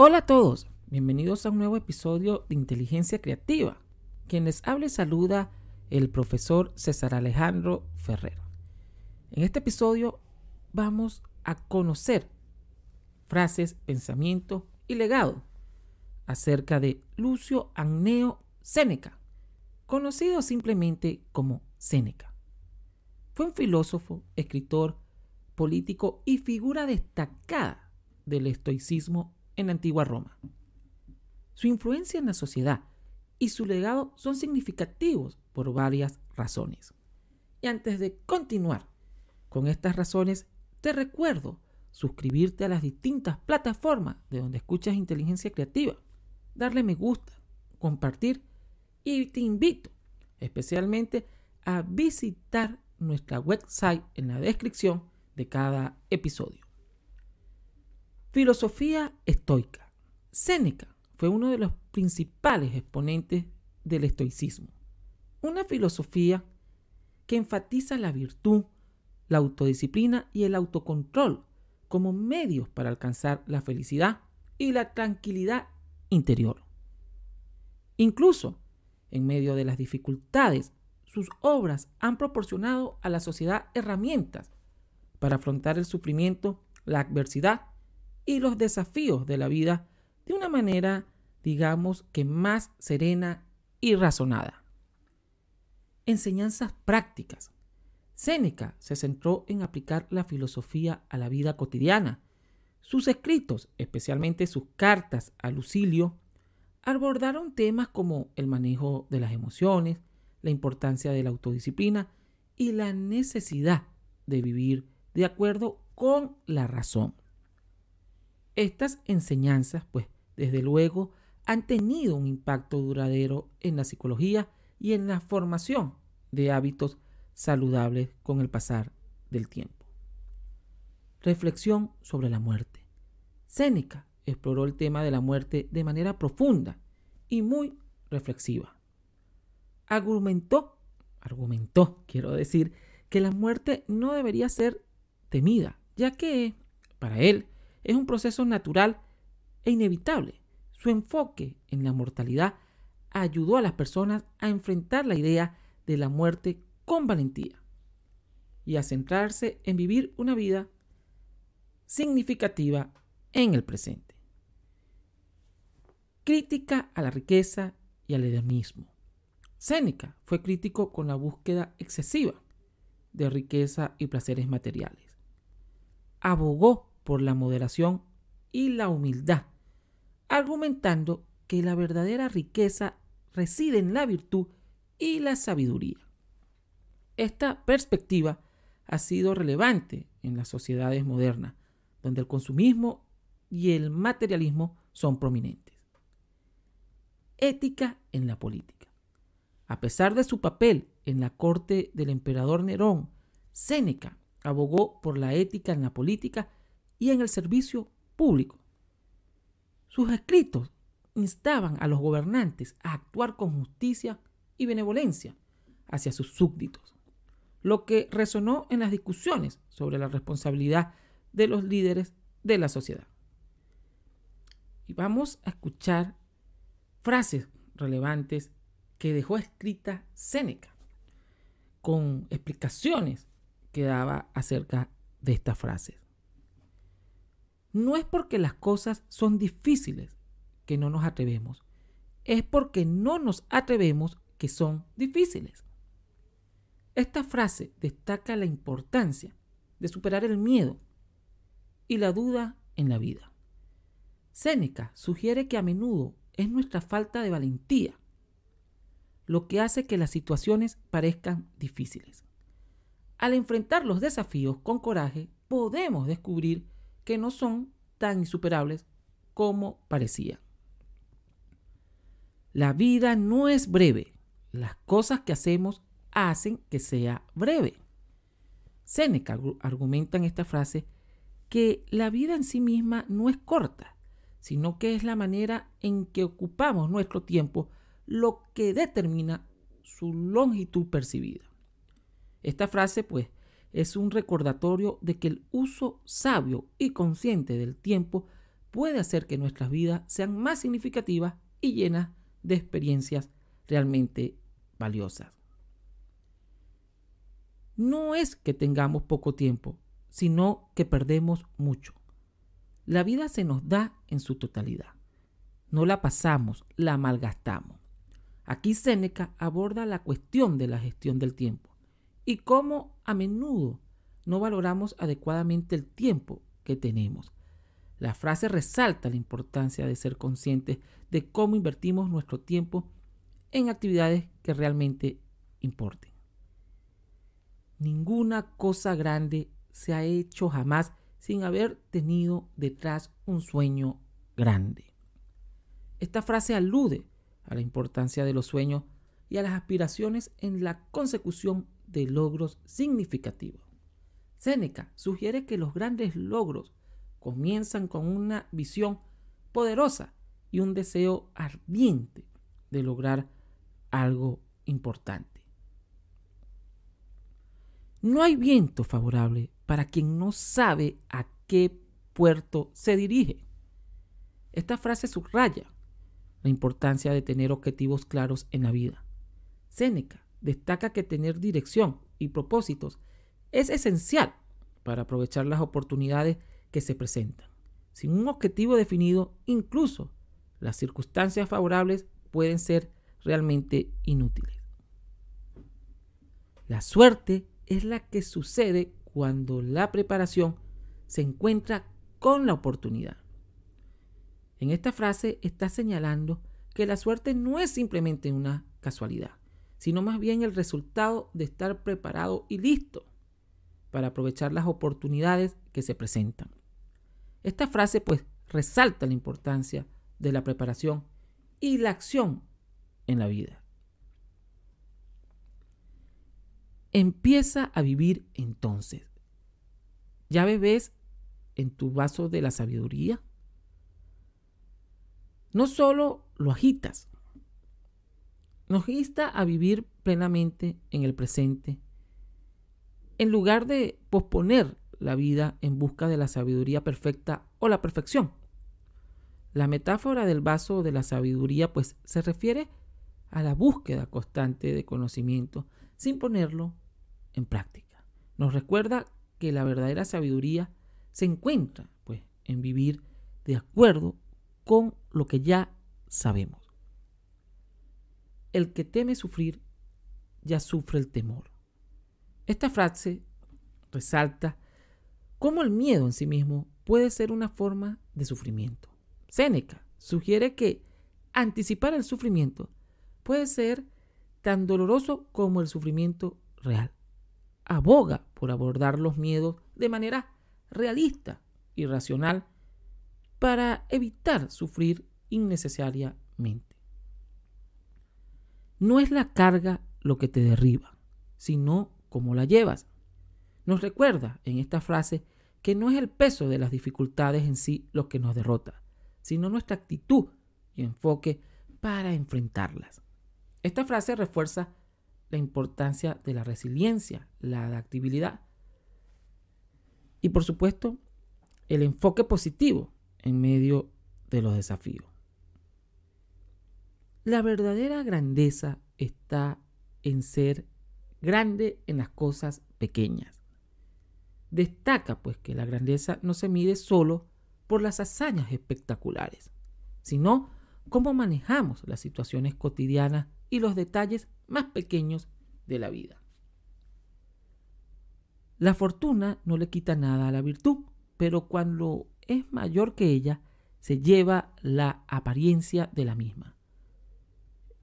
Hola a todos, bienvenidos a un nuevo episodio de Inteligencia Creativa. Quien les habla y saluda el profesor César Alejandro Ferrer. En este episodio vamos a conocer frases, pensamientos y legado acerca de Lucio Anneo Séneca, conocido simplemente como Séneca. Fue un filósofo, escritor, político y figura destacada del estoicismo en la antigua Roma. Su influencia en la sociedad y su legado son significativos por varias razones. Y antes de continuar con estas razones, te recuerdo suscribirte a las distintas plataformas de donde escuchas inteligencia creativa, darle me gusta, compartir y te invito especialmente a visitar nuestra website en la descripción de cada episodio. Filosofía estoica. Séneca fue uno de los principales exponentes del estoicismo, una filosofía que enfatiza la virtud, la autodisciplina y el autocontrol como medios para alcanzar la felicidad y la tranquilidad interior. Incluso en medio de las dificultades, sus obras han proporcionado a la sociedad herramientas para afrontar el sufrimiento, la adversidad y los desafíos de la vida de una manera, digamos que más serena y razonada. Enseñanzas prácticas. Séneca se centró en aplicar la filosofía a la vida cotidiana. Sus escritos, especialmente sus cartas a Lucilio, abordaron temas como el manejo de las emociones, la importancia de la autodisciplina y la necesidad de vivir de acuerdo con la razón. Estas enseñanzas, pues, desde luego, han tenido un impacto duradero en la psicología y en la formación de hábitos saludables con el pasar del tiempo. Reflexión sobre la muerte. Séneca exploró el tema de la muerte de manera profunda y muy reflexiva. Argumentó, argumentó, quiero decir, que la muerte no debería ser temida, ya que, para él, es un proceso natural e inevitable. Su enfoque en la mortalidad ayudó a las personas a enfrentar la idea de la muerte con valentía y a centrarse en vivir una vida significativa en el presente. Crítica a la riqueza y al hedonismo. Séneca fue crítico con la búsqueda excesiva de riqueza y placeres materiales. Abogó por la moderación y la humildad, argumentando que la verdadera riqueza reside en la virtud y la sabiduría. Esta perspectiva ha sido relevante en las sociedades modernas, donde el consumismo y el materialismo son prominentes. Ética en la política. A pesar de su papel en la corte del emperador Nerón, Séneca abogó por la ética en la política y en el servicio público. Sus escritos instaban a los gobernantes a actuar con justicia y benevolencia hacia sus súbditos, lo que resonó en las discusiones sobre la responsabilidad de los líderes de la sociedad. Y vamos a escuchar frases relevantes que dejó escrita Séneca, con explicaciones que daba acerca de estas frases no es porque las cosas son difíciles que no nos atrevemos, es porque no nos atrevemos que son difíciles. Esta frase destaca la importancia de superar el miedo y la duda en la vida. Séneca sugiere que a menudo es nuestra falta de valentía lo que hace que las situaciones parezcan difíciles. Al enfrentar los desafíos con coraje, podemos descubrir que no son tan insuperables como parecía. La vida no es breve. Las cosas que hacemos hacen que sea breve. Séneca argumenta en esta frase que la vida en sí misma no es corta, sino que es la manera en que ocupamos nuestro tiempo lo que determina su longitud percibida. Esta frase, pues, es un recordatorio de que el uso sabio y consciente del tiempo puede hacer que nuestras vidas sean más significativas y llenas de experiencias realmente valiosas. No es que tengamos poco tiempo, sino que perdemos mucho. La vida se nos da en su totalidad. No la pasamos, la malgastamos. Aquí Séneca aborda la cuestión de la gestión del tiempo y cómo a menudo no valoramos adecuadamente el tiempo que tenemos. La frase resalta la importancia de ser conscientes de cómo invertimos nuestro tiempo en actividades que realmente importen. Ninguna cosa grande se ha hecho jamás sin haber tenido detrás un sueño grande. Esta frase alude a la importancia de los sueños y a las aspiraciones en la consecución de logros significativos. Séneca sugiere que los grandes logros comienzan con una visión poderosa y un deseo ardiente de lograr algo importante. No hay viento favorable para quien no sabe a qué puerto se dirige. Esta frase subraya la importancia de tener objetivos claros en la vida. Séneca destaca que tener dirección y propósitos es esencial para aprovechar las oportunidades que se presentan. Sin un objetivo definido, incluso las circunstancias favorables pueden ser realmente inútiles. La suerte es la que sucede cuando la preparación se encuentra con la oportunidad. En esta frase está señalando que la suerte no es simplemente una casualidad, sino más bien el resultado de estar preparado y listo para aprovechar las oportunidades que se presentan. Esta frase pues resalta la importancia de la preparación y la acción en la vida. Empieza a vivir entonces. ¿Ya bebes en tu vaso de la sabiduría? no solo lo agitas, nos insta a vivir plenamente en el presente, en lugar de posponer la vida en busca de la sabiduría perfecta o la perfección. La metáfora del vaso de la sabiduría pues se refiere a la búsqueda constante de conocimiento sin ponerlo en práctica. Nos recuerda que la verdadera sabiduría se encuentra pues en vivir de acuerdo con lo que ya sabemos. El que teme sufrir, ya sufre el temor. Esta frase resalta cómo el miedo en sí mismo puede ser una forma de sufrimiento. Séneca sugiere que anticipar el sufrimiento puede ser tan doloroso como el sufrimiento real. Aboga por abordar los miedos de manera realista y racional para evitar sufrir innecesariamente. No es la carga lo que te derriba, sino cómo la llevas. Nos recuerda en esta frase que no es el peso de las dificultades en sí lo que nos derrota, sino nuestra actitud y enfoque para enfrentarlas. Esta frase refuerza la importancia de la resiliencia, la adaptabilidad y por supuesto el enfoque positivo en medio de los desafíos. La verdadera grandeza está en ser grande en las cosas pequeñas. Destaca pues que la grandeza no se mide solo por las hazañas espectaculares, sino cómo manejamos las situaciones cotidianas y los detalles más pequeños de la vida. La fortuna no le quita nada a la virtud, pero cuando es mayor que ella, se lleva la apariencia de la misma.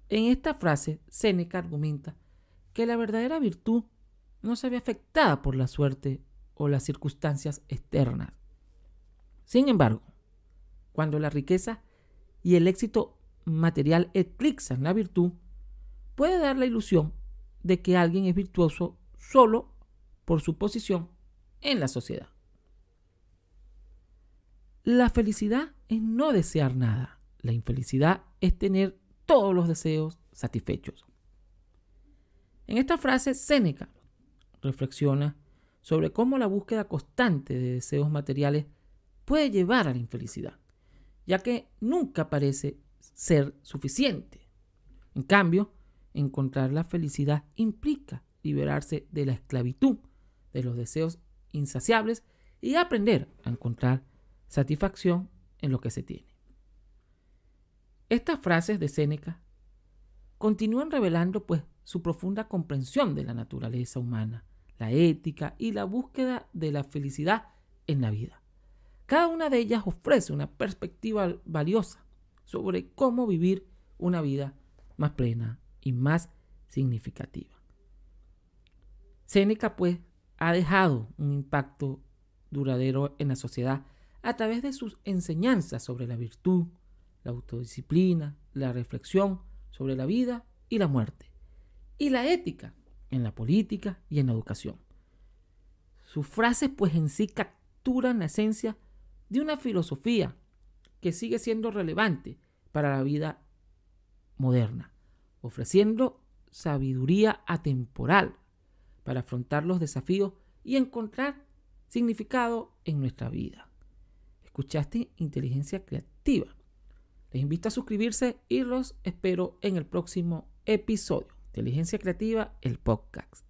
En esta frase, Séneca argumenta que la verdadera virtud no se ve afectada por la suerte o las circunstancias externas. Sin embargo, cuando la riqueza y el éxito material eclipsan la virtud, puede dar la ilusión de que alguien es virtuoso solo por su posición en la sociedad. La felicidad es no desear nada. La infelicidad es tener todos los deseos satisfechos. En esta frase, Séneca reflexiona sobre cómo la búsqueda constante de deseos materiales puede llevar a la infelicidad ya que nunca parece ser suficiente. En cambio, encontrar la felicidad implica liberarse de la esclavitud, de los deseos insaciables y aprender a encontrar satisfacción en lo que se tiene. Estas frases de Séneca continúan revelando pues su profunda comprensión de la naturaleza humana, la ética y la búsqueda de la felicidad en la vida. Cada una de ellas ofrece una perspectiva valiosa sobre cómo vivir una vida más plena y más significativa. Séneca, pues, ha dejado un impacto duradero en la sociedad a través de sus enseñanzas sobre la virtud, la autodisciplina, la reflexión sobre la vida y la muerte, y la ética en la política y en la educación. Sus frases, pues, en sí capturan la esencia de una filosofía que sigue siendo relevante para la vida moderna, ofreciendo sabiduría atemporal para afrontar los desafíos y encontrar significado en nuestra vida. Escuchaste Inteligencia Creativa. Les invito a suscribirse y los espero en el próximo episodio. Inteligencia Creativa, el podcast.